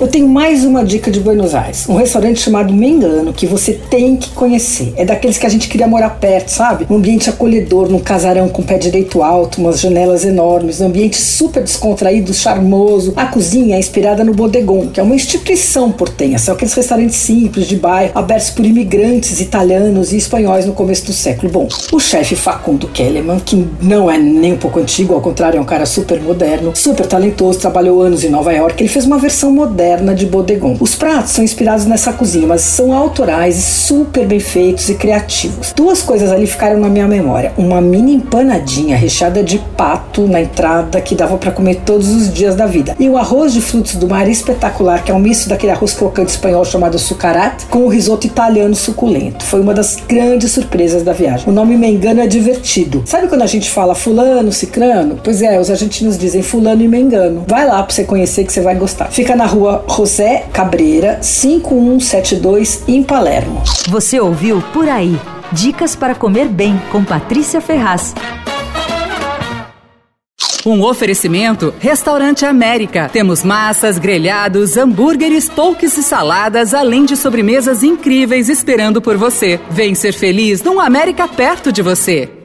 Eu tenho mais uma dica de Buenos Aires. Um restaurante chamado Mengano que você tem que conhecer. É daqueles que a gente queria morar perto, sabe? Um ambiente acolhedor, num casarão com pé direito alto, umas janelas enormes, um ambiente super descontraído, charmoso. A cozinha é inspirada no Bodegon, que é uma instituição portenha. São aqueles restaurantes simples de bairro, abertos por imigrantes italianos e espanhóis no começo do século. Bom, o chefe Facundo Kellerman, que não é nem um pouco antigo, ao contrário, é um cara super moderno, super talentoso, trabalhou anos em Nova York. Ele fez uma versão moderna moderna de Bodegon. Os pratos são inspirados nessa cozinha, mas são autorais super bem feitos e criativos. Duas coisas ali ficaram na minha memória: uma mini empanadinha recheada de pato na entrada que dava para comer todos os dias da vida, e o arroz de frutos do mar espetacular, que é um misto daquele arroz crocante espanhol chamado sucarat com o risoto italiano suculento. Foi uma das grandes surpresas da viagem. O nome me engano é divertido. Sabe quando a gente fala fulano, cicrano? Pois é, os argentinos dizem fulano e mengano. Vai lá para você conhecer que você vai gostar. Fica na rua José Cabreira, 5172, em Palermo. Você ouviu Por Aí. Dicas para comer bem com Patrícia Ferraz. Um oferecimento Restaurante América. Temos massas, grelhados, hambúrgueres, polques e saladas, além de sobremesas incríveis esperando por você. Vem ser feliz num América perto de você.